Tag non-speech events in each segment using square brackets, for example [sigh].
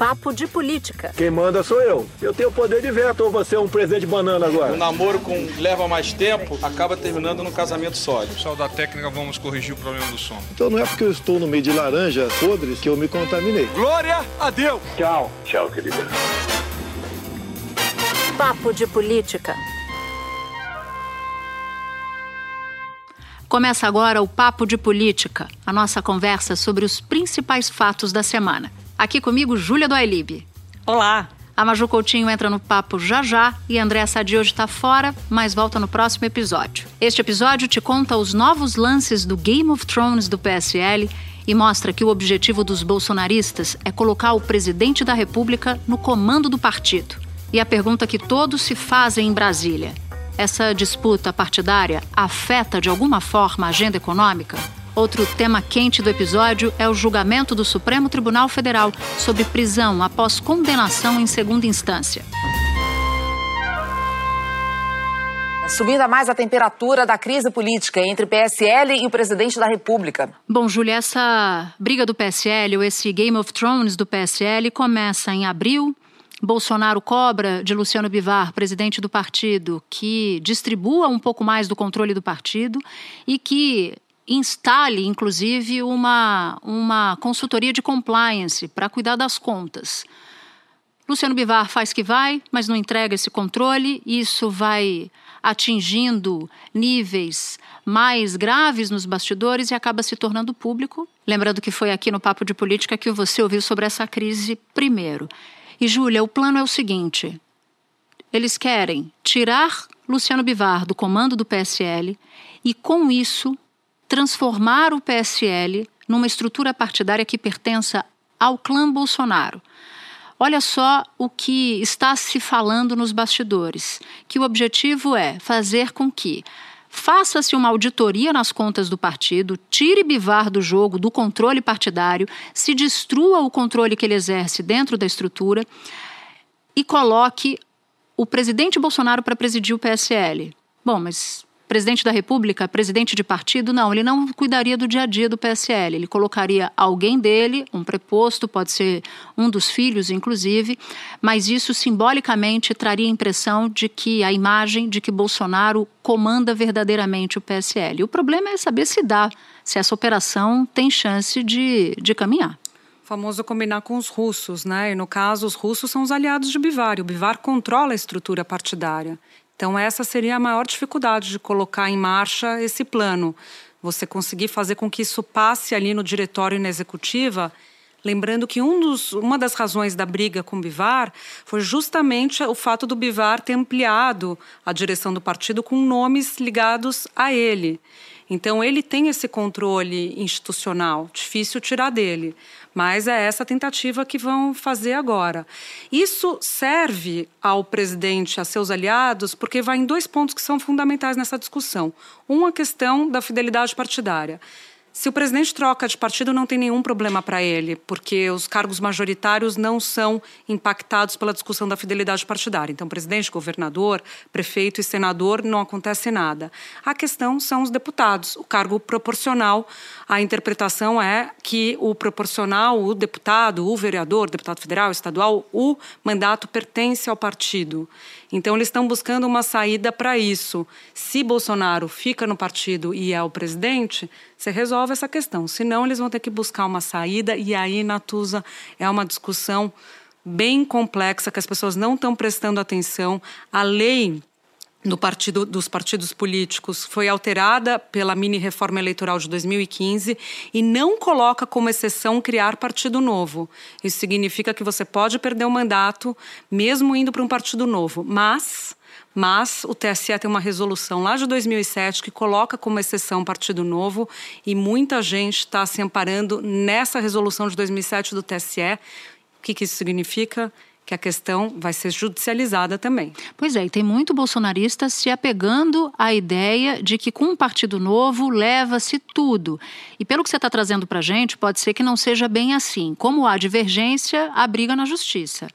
Papo de Política. Quem manda sou eu. Eu tenho poder de veto ou você é um presente de banana agora? O namoro com leva mais tempo acaba terminando no casamento sólido. Pessoal da técnica, vamos corrigir o problema do som. Então não é porque eu estou no meio de laranjas podres que eu me contaminei. Glória a Deus! Tchau. Tchau, querida. Papo de Política. Começa agora o Papo de Política, a nossa conversa sobre os principais fatos da semana. Aqui comigo, Júlia do Ailib. Olá. A Maju Coutinho entra no papo já já e André Sadi hoje está fora, mas volta no próximo episódio. Este episódio te conta os novos lances do Game of Thrones do PSL e mostra que o objetivo dos bolsonaristas é colocar o presidente da República no comando do partido. E a pergunta que todos se fazem em Brasília: essa disputa partidária afeta de alguma forma a agenda econômica? Outro tema quente do episódio é o julgamento do Supremo Tribunal Federal sobre prisão após condenação em segunda instância. Subindo a mais a temperatura da crise política entre PSL e o presidente da República. Bom, Júlia, essa briga do PSL, ou esse Game of Thrones do PSL, começa em abril. Bolsonaro cobra de Luciano Bivar, presidente do partido, que distribua um pouco mais do controle do partido e que instale, inclusive, uma, uma consultoria de compliance para cuidar das contas. Luciano Bivar faz que vai, mas não entrega esse controle. Isso vai atingindo níveis mais graves nos bastidores e acaba se tornando público. Lembrando que foi aqui no Papo de Política que você ouviu sobre essa crise primeiro. E, Júlia, o plano é o seguinte: eles querem tirar Luciano Bivar do comando do PSL e, com isso, transformar o PSL numa estrutura partidária que pertença ao clã Bolsonaro. Olha só o que está se falando nos bastidores, que o objetivo é fazer com que faça-se uma auditoria nas contas do partido, tire Bivar do jogo, do controle partidário, se destrua o controle que ele exerce dentro da estrutura e coloque o presidente Bolsonaro para presidir o PSL. Bom, mas presidente da República, presidente de partido, não, ele não cuidaria do dia a dia do PSL. Ele colocaria alguém dele, um preposto, pode ser um dos filhos, inclusive, mas isso simbolicamente traria a impressão de que a imagem de que Bolsonaro comanda verdadeiramente o PSL. O problema é saber se dá, se essa operação tem chance de, de caminhar famoso combinar com os russos, né? E no caso, os russos são os aliados de Bivar. E o Bivar controla a estrutura partidária. Então, essa seria a maior dificuldade de colocar em marcha esse plano. Você conseguir fazer com que isso passe ali no diretório e na executiva. Lembrando que um dos, uma das razões da briga com Bivar foi justamente o fato do Bivar ter ampliado a direção do partido com nomes ligados a ele. Então, ele tem esse controle institucional, difícil tirar dele. Mas é essa tentativa que vão fazer agora. Isso serve ao presidente, a seus aliados, porque vai em dois pontos que são fundamentais nessa discussão. Um, a questão da fidelidade partidária. Se o presidente troca de partido, não tem nenhum problema para ele, porque os cargos majoritários não são impactados pela discussão da fidelidade partidária. Então, presidente, governador, prefeito e senador, não acontece nada. A questão são os deputados, o cargo proporcional. A interpretação é que o proporcional, o deputado, o vereador, deputado federal, estadual, o mandato pertence ao partido. Então, eles estão buscando uma saída para isso. Se Bolsonaro fica no partido e é o presidente, você resolve essa questão. Senão, eles vão ter que buscar uma saída, e aí, Natuza, é uma discussão bem complexa que as pessoas não estão prestando atenção. A lei do partido, dos partidos políticos foi alterada pela mini reforma eleitoral de 2015 e não coloca como exceção criar partido novo. Isso significa que você pode perder o mandato mesmo indo para um partido novo, mas mas o TSE tem uma resolução lá de 2007 que coloca como exceção partido novo e muita gente está se amparando nessa resolução de 2007 do TSE. O que, que isso significa? Que a questão vai ser judicializada também. Pois é, e tem muito bolsonarista se apegando à ideia de que com um partido novo leva-se tudo. E pelo que você está trazendo para a gente, pode ser que não seja bem assim. Como há divergência, há briga na justiça.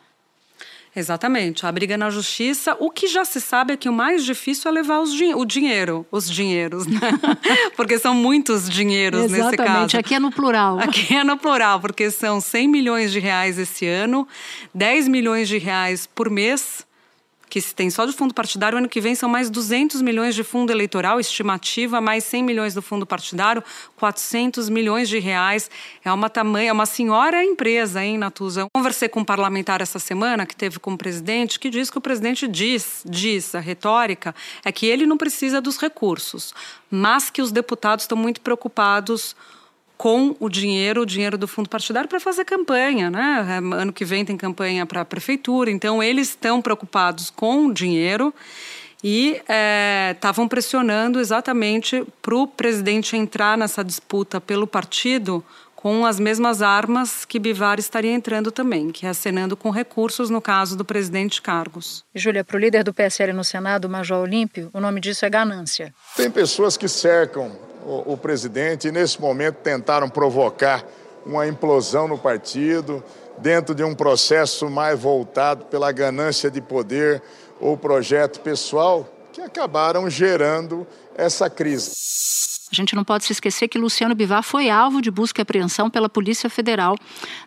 Exatamente. A briga na justiça, o que já se sabe é que o mais difícil é levar os din o dinheiro, os dinheiros, né? [laughs] porque são muitos dinheiros Exatamente. nesse caso. Aqui é no plural. Aqui é no plural, porque são 100 milhões de reais esse ano, 10 milhões de reais por mês que se tem só de fundo partidário, ano que vem são mais 200 milhões de fundo eleitoral, estimativa, mais 100 milhões do fundo partidário, 400 milhões de reais. É uma tamanha, é uma senhora empresa, hein, Natuza? Conversei com um parlamentar essa semana, que teve como presidente, que diz que o presidente diz, diz, a retórica, é que ele não precisa dos recursos, mas que os deputados estão muito preocupados com o dinheiro, o dinheiro do fundo partidário para fazer campanha, né? É, ano que vem tem campanha para a prefeitura, então eles estão preocupados com o dinheiro e estavam é, pressionando exatamente para o presidente entrar nessa disputa pelo partido com as mesmas armas que Bivar estaria entrando também, que é acenando com recursos no caso do presidente Cargos. Júlia, para o líder do PSL no Senado, o Major Olímpio, o nome disso é ganância. Tem pessoas que cercam o, o presidente e, nesse momento, tentaram provocar uma implosão no partido, dentro de um processo mais voltado pela ganância de poder ou projeto pessoal, que acabaram gerando essa crise. A gente não pode se esquecer que Luciano Bivar foi alvo de busca e apreensão pela Polícia Federal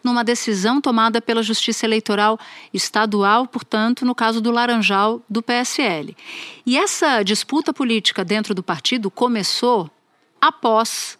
numa decisão tomada pela Justiça Eleitoral Estadual, portanto, no caso do Laranjal do PSL. E essa disputa política dentro do partido começou após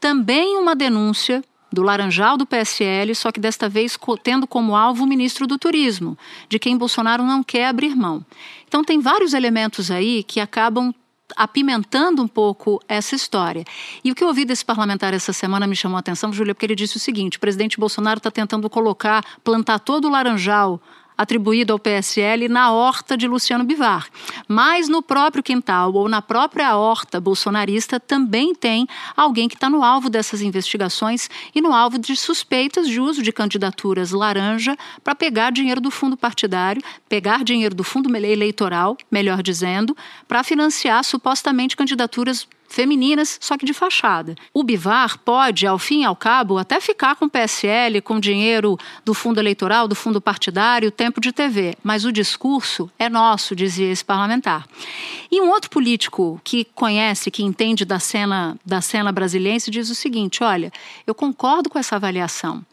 também uma denúncia do Laranjal do PSL, só que desta vez tendo como alvo o ministro do Turismo, de quem Bolsonaro não quer abrir mão. Então tem vários elementos aí que acabam apimentando um pouco essa história. E o que eu ouvi desse parlamentar essa semana me chamou a atenção, Júlia, porque ele disse o seguinte: o presidente Bolsonaro está tentando colocar, plantar todo o laranjal atribuído ao PSL na horta de Luciano Bivar. Mas no próprio quintal ou na própria horta bolsonarista também tem alguém que está no alvo dessas investigações e no alvo de suspeitas de uso de candidaturas laranja para pegar dinheiro do fundo partidário, pegar dinheiro do fundo eleitoral, melhor dizendo, para financiar supostamente candidaturas femininas, só que de fachada. O Bivar pode, ao fim e ao cabo, até ficar com o PSL, com dinheiro do fundo eleitoral, do fundo partidário, tempo de TV, mas o discurso é nosso, dizia esse parlamentar. E um outro político que conhece, que entende da cena, da cena brasileira, diz o seguinte: olha, eu concordo com essa avaliação.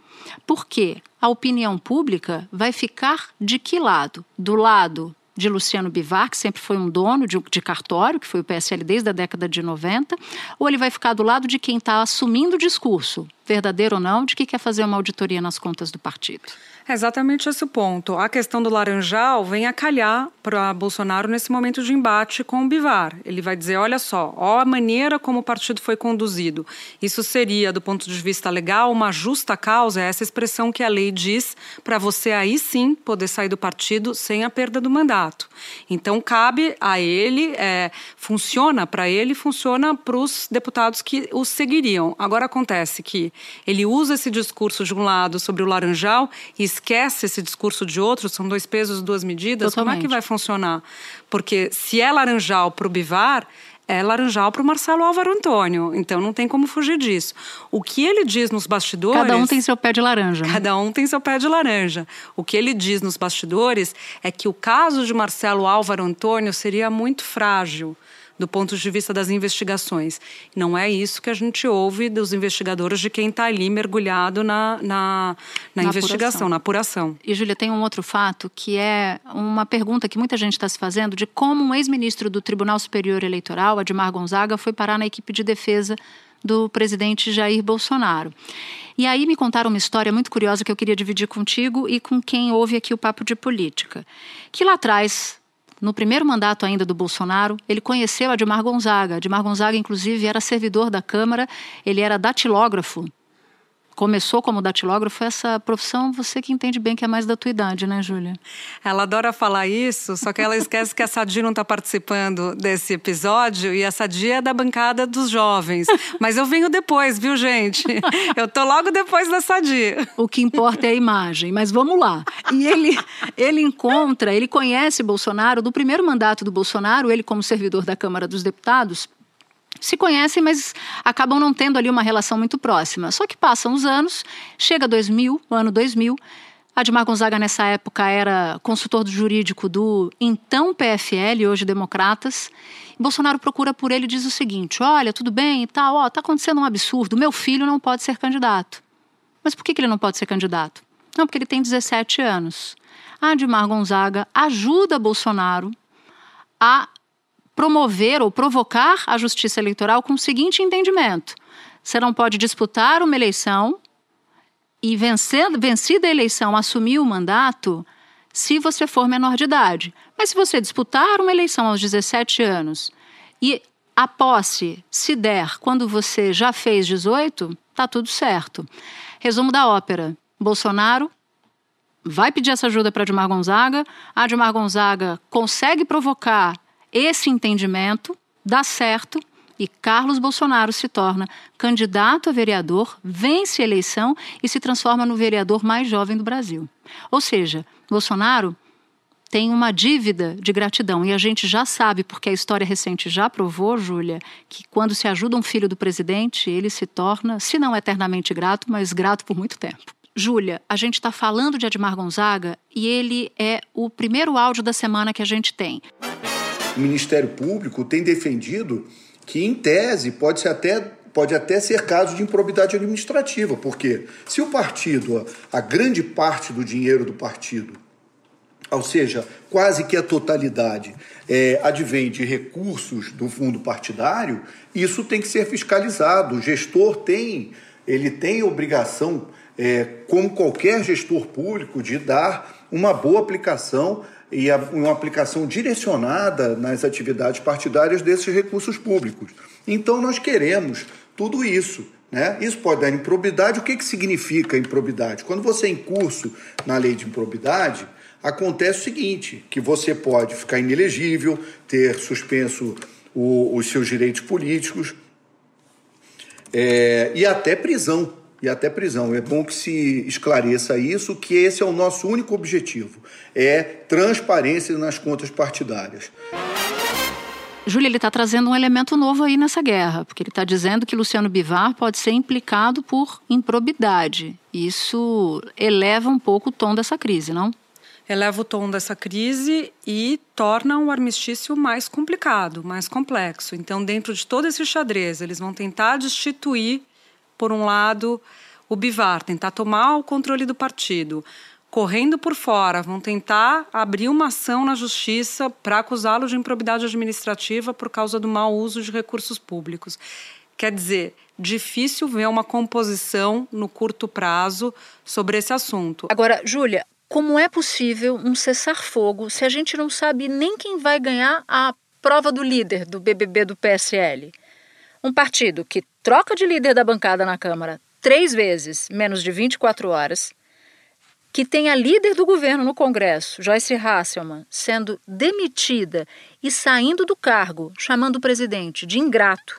Porque a opinião pública vai ficar de que lado? Do lado de Luciano Bivar, que sempre foi um dono de, de, cartório, que foi o PSL desde a década de 90, ou ele vai ficar do lado de quem está assumindo o discurso, verdadeiro ou não, de que quer fazer uma auditoria nas contas do partido? É exatamente esse ponto. A questão do Laranjal vem a calhar para Bolsonaro nesse momento de embate com o Bivar. Ele vai dizer: olha só, ó a maneira como o partido foi conduzido. Isso seria, do ponto de vista legal, uma justa causa, é essa expressão que a lei diz, para você aí sim poder sair do partido sem a perda do mandato. Então, cabe a ele, é, funciona para ele, funciona para os deputados que o seguiriam. Agora acontece que ele usa esse discurso de um lado sobre o Laranjal e esquece esse discurso de outro, são dois pesos, duas medidas, Totalmente. como é que vai funcionar? Porque se é laranjal para o Bivar, é laranjal para o Marcelo Álvaro Antônio. Então não tem como fugir disso. O que ele diz nos bastidores. Cada um tem seu pé de laranja. Né? Cada um tem seu pé de laranja. O que ele diz nos bastidores é que o caso de Marcelo Álvaro Antônio seria muito frágil do ponto de vista das investigações. Não é isso que a gente ouve dos investigadores de quem está ali mergulhado na, na, na, na investigação, apuração. na apuração. E, Júlia, tem um outro fato que é uma pergunta que muita gente está se fazendo de como um ex-ministro do Tribunal Superior Eleitoral, Admar Gonzaga, foi parar na equipe de defesa do presidente Jair Bolsonaro. E aí me contaram uma história muito curiosa que eu queria dividir contigo e com quem ouve aqui o Papo de Política. Que lá atrás, no primeiro mandato ainda do Bolsonaro, ele conheceu Admar Gonzaga. Admar Gonzaga, inclusive, era servidor da Câmara, ele era datilógrafo começou como datilógrafo, essa profissão você que entende bem que é mais da tua idade, né, Júlia? Ela adora falar isso, só que ela esquece que a Sadi não está participando desse episódio e a Sadi é da bancada dos jovens. Mas eu venho depois, viu, gente? Eu tô logo depois da Sadi. O que importa é a imagem, mas vamos lá. E ele, ele encontra, ele conhece Bolsonaro do primeiro mandato do Bolsonaro, ele como servidor da Câmara dos Deputados, se conhecem, mas acabam não tendo ali uma relação muito próxima. Só que passam os anos, chega 2000, o ano 2000, Admar Gonzaga, nessa época, era consultor jurídico do então PFL, hoje Democratas. Bolsonaro procura por ele e diz o seguinte: Olha, tudo bem e tal, ó, tá acontecendo um absurdo, meu filho não pode ser candidato. Mas por que, que ele não pode ser candidato? Não, porque ele tem 17 anos. Admar Gonzaga ajuda Bolsonaro a promover ou provocar a justiça eleitoral com o seguinte entendimento: você não pode disputar uma eleição e vencendo, vencida a eleição assumir o mandato se você for menor de idade. Mas se você disputar uma eleição aos 17 anos e a posse se der quando você já fez 18, tá tudo certo. Resumo da ópera: Bolsonaro vai pedir essa ajuda para Dilmar Gonzaga, a Dilmar Gonzaga consegue provocar esse entendimento, dá certo e Carlos Bolsonaro se torna candidato a vereador, vence a eleição e se transforma no vereador mais jovem do Brasil. Ou seja, Bolsonaro tem uma dívida de gratidão e a gente já sabe, porque a história recente já provou, Júlia, que quando se ajuda um filho do presidente, ele se torna, se não eternamente grato, mas grato por muito tempo. Júlia, a gente está falando de Admar Gonzaga e ele é o primeiro áudio da semana que a gente tem. O Ministério Público tem defendido que em tese pode ser até pode até ser caso de improbidade administrativa, porque se o partido, a, grande parte do dinheiro do partido, ou seja, quase que a totalidade é, advém de recursos do fundo partidário, isso tem que ser fiscalizado. O gestor tem, ele tem obrigação, é, como qualquer gestor público, de dar uma boa aplicação e uma aplicação direcionada nas atividades partidárias desses recursos públicos. Então, nós queremos tudo isso. Né? Isso pode dar improbidade. O que, que significa improbidade? Quando você é em curso na lei de improbidade, acontece o seguinte: que você pode ficar inelegível, ter suspenso o, os seus direitos políticos é, e até prisão e até prisão. É bom que se esclareça isso, que esse é o nosso único objetivo, é transparência nas contas partidárias. Júlia, ele está trazendo um elemento novo aí nessa guerra, porque ele está dizendo que Luciano Bivar pode ser implicado por improbidade. Isso eleva um pouco o tom dessa crise, não? Eleva o tom dessa crise e torna o armistício mais complicado, mais complexo. Então, dentro de todo esse xadrez, eles vão tentar destituir por um lado, o Bivar, tentar tomar o controle do partido. Correndo por fora, vão tentar abrir uma ação na justiça para acusá-lo de improbidade administrativa por causa do mau uso de recursos públicos. Quer dizer, difícil ver uma composição no curto prazo sobre esse assunto. Agora, Júlia, como é possível um cessar-fogo se a gente não sabe nem quem vai ganhar a prova do líder do BBB do PSL? Um partido que troca de líder da bancada na Câmara três vezes, menos de 24 horas, que tem a líder do governo no Congresso, Joyce Hasselman, sendo demitida e saindo do cargo, chamando o presidente de ingrato.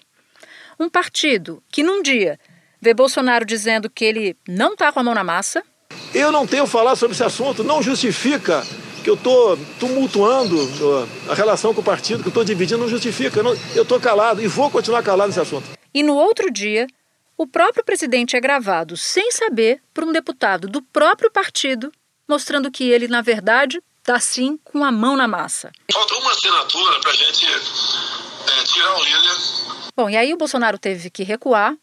Um partido que num dia vê Bolsonaro dizendo que ele não está com a mão na massa. Eu não tenho falar sobre esse assunto, não justifica que eu estou tumultuando a relação com o partido, que eu estou dividindo, não justifica. Eu estou calado e vou continuar calado nesse assunto. E no outro dia, o próprio presidente é gravado sem saber por um deputado do próprio partido, mostrando que ele, na verdade, está sim com a mão na massa. Falta uma assinatura para a gente é, tirar o líder. Bom, e aí o Bolsonaro teve que recuar,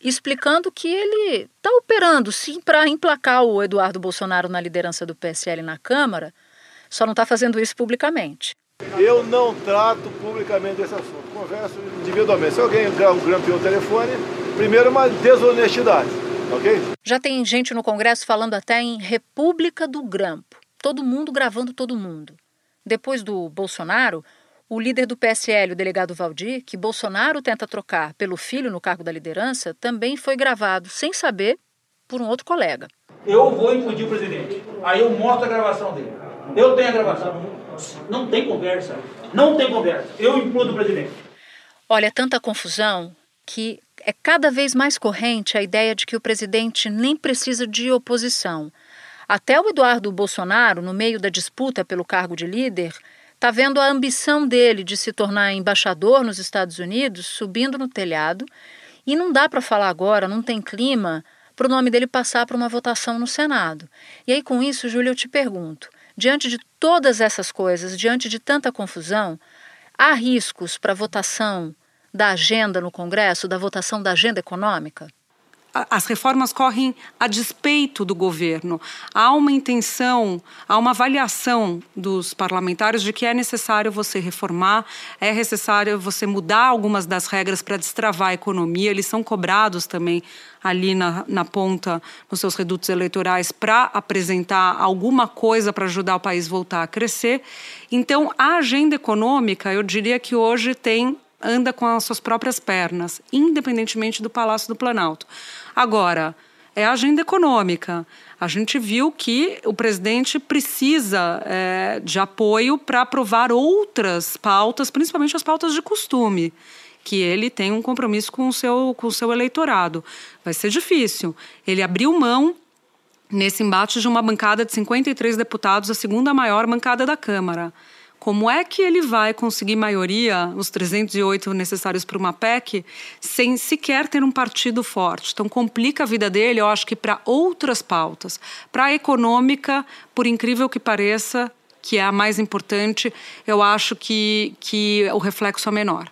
explicando que ele está operando sim para emplacar o Eduardo Bolsonaro na liderança do PSL na Câmara, só não está fazendo isso publicamente. Eu não trato publicamente esse assunto, converso individualmente. Se alguém grampeou o telefone, primeiro uma desonestidade, ok? Já tem gente no Congresso falando até em República do Grampo. Todo mundo gravando todo mundo. Depois do Bolsonaro, o líder do PSL, o delegado Valdir, que Bolsonaro tenta trocar pelo filho no cargo da liderança, também foi gravado sem saber por um outro colega. Eu vou impedir o presidente. Aí eu mostro a gravação dele. Eu tenho a gravação. Não tem conversa. Não tem conversa. Eu implodo o presidente. Olha, tanta confusão que é cada vez mais corrente a ideia de que o presidente nem precisa de oposição. Até o Eduardo Bolsonaro, no meio da disputa pelo cargo de líder, está vendo a ambição dele de se tornar embaixador nos Estados Unidos subindo no telhado. E não dá para falar agora, não tem clima para o nome dele passar para uma votação no Senado. E aí, com isso, Júlia, eu te pergunto: diante de todas essas coisas, diante de tanta confusão, há riscos para a votação da agenda no Congresso, da votação da agenda econômica? As reformas correm a despeito do governo. Há uma intenção, há uma avaliação dos parlamentares de que é necessário você reformar, é necessário você mudar algumas das regras para destravar a economia. Eles são cobrados também ali na, na ponta, nos seus redutos eleitorais, para apresentar alguma coisa para ajudar o país voltar a crescer. Então, a agenda econômica, eu diria que hoje tem anda com as suas próprias pernas, independentemente do Palácio do Planalto. Agora, é a agenda econômica. A gente viu que o presidente precisa é, de apoio para aprovar outras pautas, principalmente as pautas de costume, que ele tem um compromisso com o seu, com o seu eleitorado. Vai ser difícil. Ele abriu mão nesse embate de uma bancada de 53 deputados, a segunda maior bancada da Câmara. Como é que ele vai conseguir maioria, os 308 necessários para uma PEC, sem sequer ter um partido forte? Então, complica a vida dele, eu acho que para outras pautas. Para a econômica, por incrível que pareça, que é a mais importante, eu acho que, que o reflexo é menor.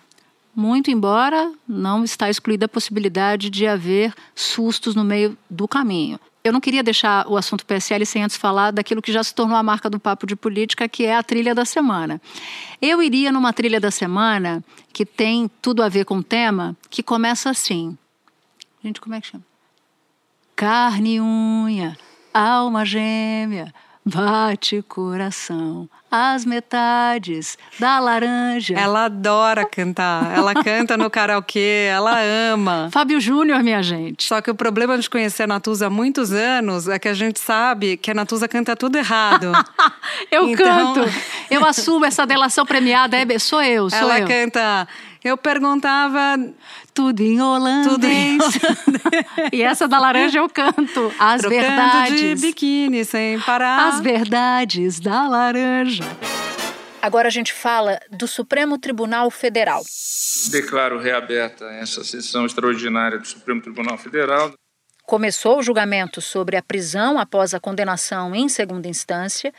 Muito embora não está excluída a possibilidade de haver sustos no meio do caminho eu não queria deixar o assunto PSL sem antes falar daquilo que já se tornou a marca do Papo de Política, que é a trilha da semana. Eu iria numa trilha da semana que tem tudo a ver com o tema, que começa assim. Gente, como é que chama? Carne e unha, alma gêmea, Bate coração, as metades da laranja. Ela adora cantar. Ela canta no karaokê, ela ama. Fábio Júnior, minha gente. Só que o problema de conhecer a Natuza há muitos anos é que a gente sabe que a Natuza canta tudo errado. [laughs] eu então... canto. Eu assumo essa delação premiada. É, sou eu, sou ela eu. Ela canta. Eu perguntava tudo em holandês. Tudo em [laughs] holandês. e essa da laranja eu canto. As Trocando verdades. de biquíni sem parar. As verdades da laranja. Agora a gente fala do Supremo Tribunal Federal. Declaro reaberta essa sessão extraordinária do Supremo Tribunal Federal. Começou o julgamento sobre a prisão após a condenação em segunda instância,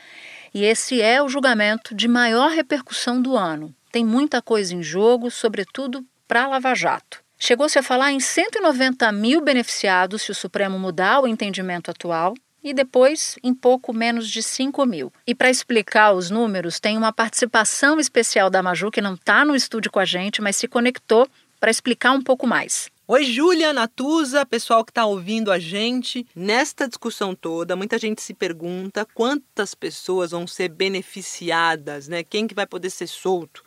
e esse é o julgamento de maior repercussão do ano. Tem muita coisa em jogo, sobretudo para Lava Jato. Chegou-se a falar em 190 mil beneficiados se o Supremo mudar o entendimento atual e depois em pouco menos de 5 mil. E para explicar os números, tem uma participação especial da Maju, que não está no estúdio com a gente, mas se conectou para explicar um pouco mais. Oi, Júlia, Natuza, pessoal que está ouvindo a gente. Nesta discussão toda, muita gente se pergunta quantas pessoas vão ser beneficiadas, né? Quem que vai poder ser solto?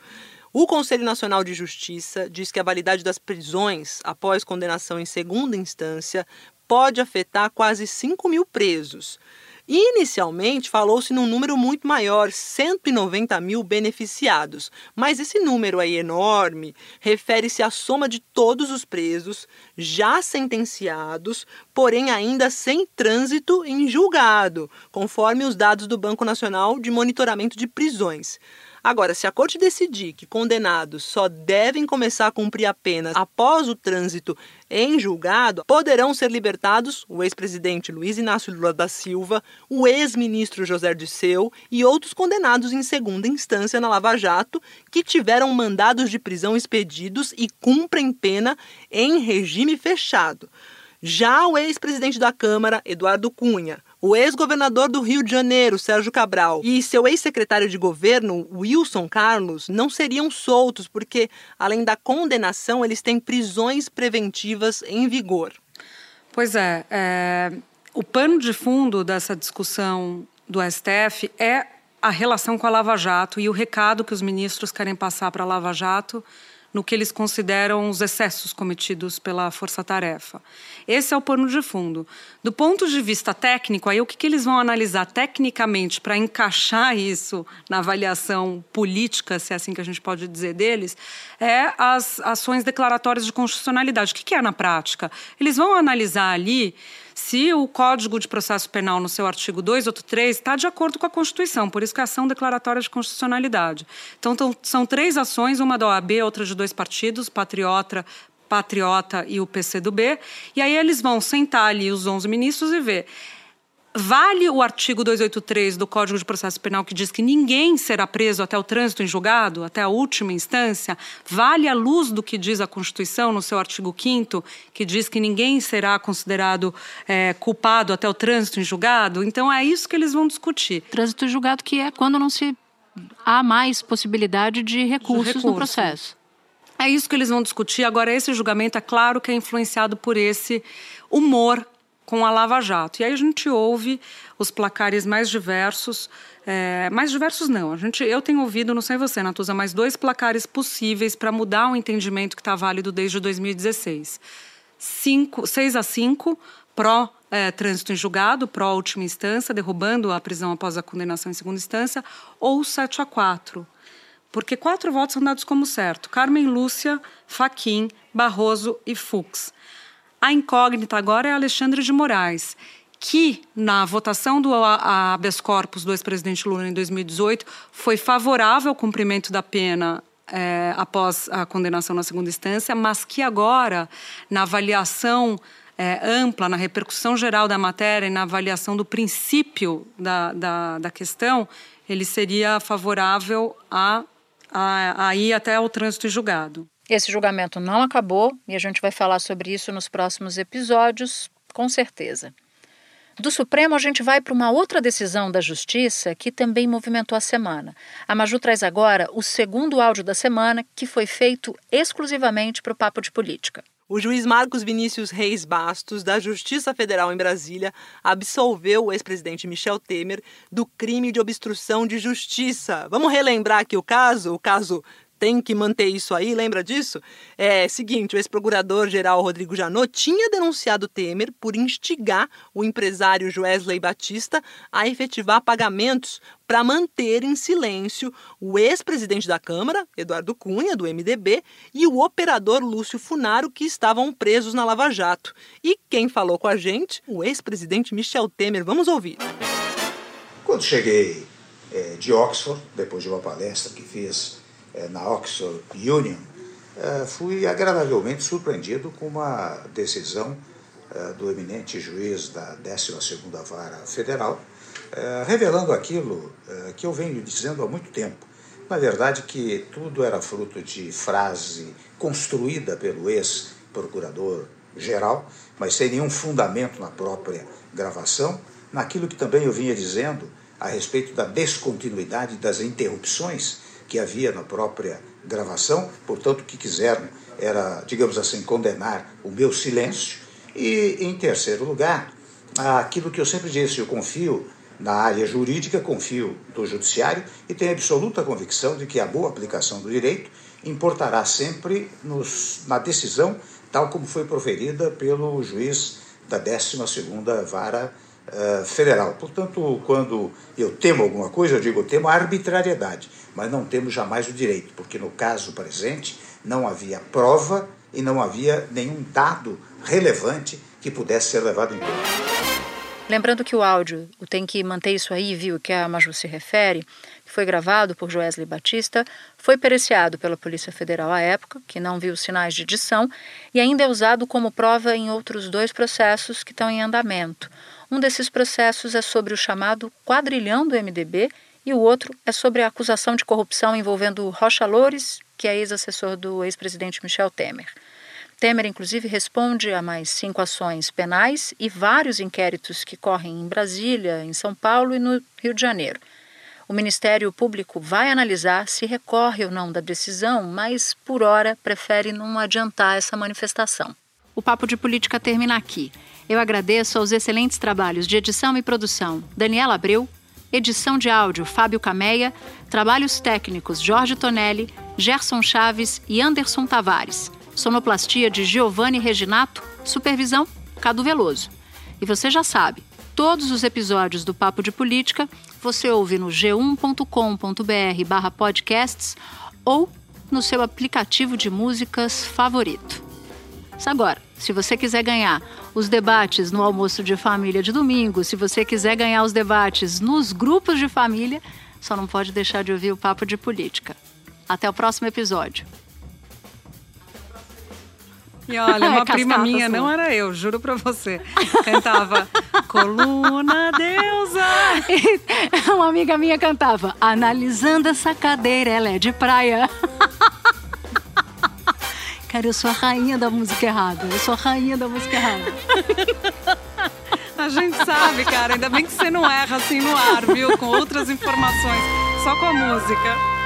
O Conselho Nacional de Justiça diz que a validade das prisões após condenação em segunda instância pode afetar quase 5 mil presos. Inicialmente, falou-se num número muito maior, 190 mil beneficiados, mas esse número aí enorme refere-se à soma de todos os presos já sentenciados, porém ainda sem trânsito em julgado, conforme os dados do Banco Nacional de Monitoramento de Prisões. Agora, se a corte decidir que condenados só devem começar a cumprir a pena após o trânsito em julgado, poderão ser libertados o ex-presidente Luiz Inácio Lula da Silva, o ex-ministro José Dirceu e outros condenados em segunda instância na Lava Jato que tiveram mandados de prisão expedidos e cumprem pena em regime fechado. Já o ex-presidente da Câmara, Eduardo Cunha, o ex-governador do Rio de Janeiro, Sérgio Cabral, e seu ex-secretário de governo, Wilson Carlos, não seriam soltos porque, além da condenação, eles têm prisões preventivas em vigor. Pois é, é o pano de fundo dessa discussão do STF é a relação com a Lava Jato e o recado que os ministros querem passar para a Lava Jato no que eles consideram os excessos cometidos pela força-tarefa. Esse é o pano de fundo. Do ponto de vista técnico, aí o que, que eles vão analisar tecnicamente para encaixar isso na avaliação política, se é assim que a gente pode dizer deles, é as ações declaratórias de constitucionalidade. O que, que é na prática? Eles vão analisar ali se o Código de Processo Penal, no seu artigo 283, está de acordo com a Constituição, por isso que é ação declaratória de constitucionalidade. Então, são três ações, uma da OAB, outra de dois partidos, Patriota, Patriota e o PCdoB. E aí eles vão sentar ali, os 11 ministros, e ver Vale o artigo 283 do Código de Processo Penal que diz que ninguém será preso até o trânsito em julgado, até a última instância? Vale a luz do que diz a Constituição no seu artigo 5 que diz que ninguém será considerado é, culpado até o trânsito em julgado? Então é isso que eles vão discutir. Trânsito em julgado que é quando não se há mais possibilidade de recursos de recurso. no processo. É isso que eles vão discutir. Agora, esse julgamento é claro que é influenciado por esse humor com a Lava Jato. E aí a gente ouve os placares mais diversos, é, mais diversos não. A gente, eu tenho ouvido, não sei você, Natuza, mais dois placares possíveis para mudar o entendimento que está válido desde 2016. Cinco, 6 a 5 pró é, trânsito em julgado, pró última instância, derrubando a prisão após a condenação em segunda instância, ou 7 a 4 porque quatro votos são dados como certo. Carmen Lúcia, Faquim, Barroso e Fux. A incógnita agora é Alexandre de Moraes, que na votação do habeas corpus do ex-presidente Lula em 2018 foi favorável ao cumprimento da pena é, após a condenação na segunda instância, mas que agora, na avaliação é, ampla, na repercussão geral da matéria e na avaliação do princípio da, da, da questão, ele seria favorável a, a, a ir até o trânsito julgado. Esse julgamento não acabou e a gente vai falar sobre isso nos próximos episódios, com certeza. Do Supremo, a gente vai para uma outra decisão da Justiça que também movimentou a semana. A Maju traz agora o segundo áudio da semana, que foi feito exclusivamente para o Papo de Política. O juiz Marcos Vinícius Reis Bastos, da Justiça Federal em Brasília, absolveu o ex-presidente Michel Temer do crime de obstrução de justiça. Vamos relembrar aqui o caso, o caso tem que manter isso aí, lembra disso? É seguinte, o ex-procurador-geral Rodrigo Janot tinha denunciado Temer por instigar o empresário Joesley Batista a efetivar pagamentos para manter em silêncio o ex-presidente da Câmara, Eduardo Cunha, do MDB, e o operador Lúcio Funaro, que estavam presos na Lava Jato. E quem falou com a gente? O ex-presidente Michel Temer. Vamos ouvir. Quando cheguei é, de Oxford, depois de uma palestra que fiz na Oxford Union, é, fui agradavelmente surpreendido com uma decisão é, do eminente juiz da 12ª Vara Federal, revelando aquilo que eu venho dizendo há muito tempo. Na verdade, que tudo era fruto de frase construída pelo ex-procurador-geral, mas sem nenhum fundamento na própria gravação, naquilo que também eu vinha dizendo a respeito da descontinuidade das interrupções que havia na própria gravação, portanto, o que quiseram era, digamos assim, condenar o meu silêncio. E, em terceiro lugar, aquilo que eu sempre disse, eu confio na área jurídica, confio do judiciário e tenho absoluta convicção de que a boa aplicação do direito importará sempre nos, na decisão, tal como foi proferida pelo juiz da 12ª Vara uh, Federal. Portanto, quando eu temo alguma coisa, eu digo eu temo a arbitrariedade mas não temos jamais o direito, porque no caso presente não havia prova e não havia nenhum dado relevante que pudesse ser levado em conta. Lembrando que o áudio, tem que manter isso aí, viu, que a Maju se refere, que foi gravado por Joesley Batista, foi periciado pela Polícia Federal à época, que não viu sinais de edição, e ainda é usado como prova em outros dois processos que estão em andamento. Um desses processos é sobre o chamado quadrilhão do MDB, e o outro é sobre a acusação de corrupção envolvendo Rocha Loures, que é ex-assessor do ex-presidente Michel Temer. Temer, inclusive, responde a mais cinco ações penais e vários inquéritos que correm em Brasília, em São Paulo e no Rio de Janeiro. O Ministério Público vai analisar se recorre ou não da decisão, mas, por hora, prefere não adiantar essa manifestação. O Papo de Política termina aqui. Eu agradeço aos excelentes trabalhos de edição e produção Daniela Abreu, Edição de áudio Fábio Cameia, trabalhos técnicos Jorge Tonelli, Gerson Chaves e Anderson Tavares. Sonoplastia de Giovanni Reginato, supervisão Cadu Veloso. E você já sabe, todos os episódios do Papo de Política você ouve no g1.com.br/podcasts ou no seu aplicativo de músicas favorito. Agora, se você quiser ganhar os debates no almoço de família de domingo, se você quiser ganhar os debates nos grupos de família, só não pode deixar de ouvir o Papo de Política. Até o próximo episódio. E olha, [laughs] uma prima minha, não era eu, juro pra você. Cantava Coluna Deusa. [laughs] uma amiga minha cantava Analisando essa cadeira, ela é de praia. [laughs] Cara, eu sou a rainha da música errada. Eu sou a rainha da música errada. [laughs] A gente sabe, cara. Ainda bem que você não erra assim no ar, viu? Com outras informações. Só com a música.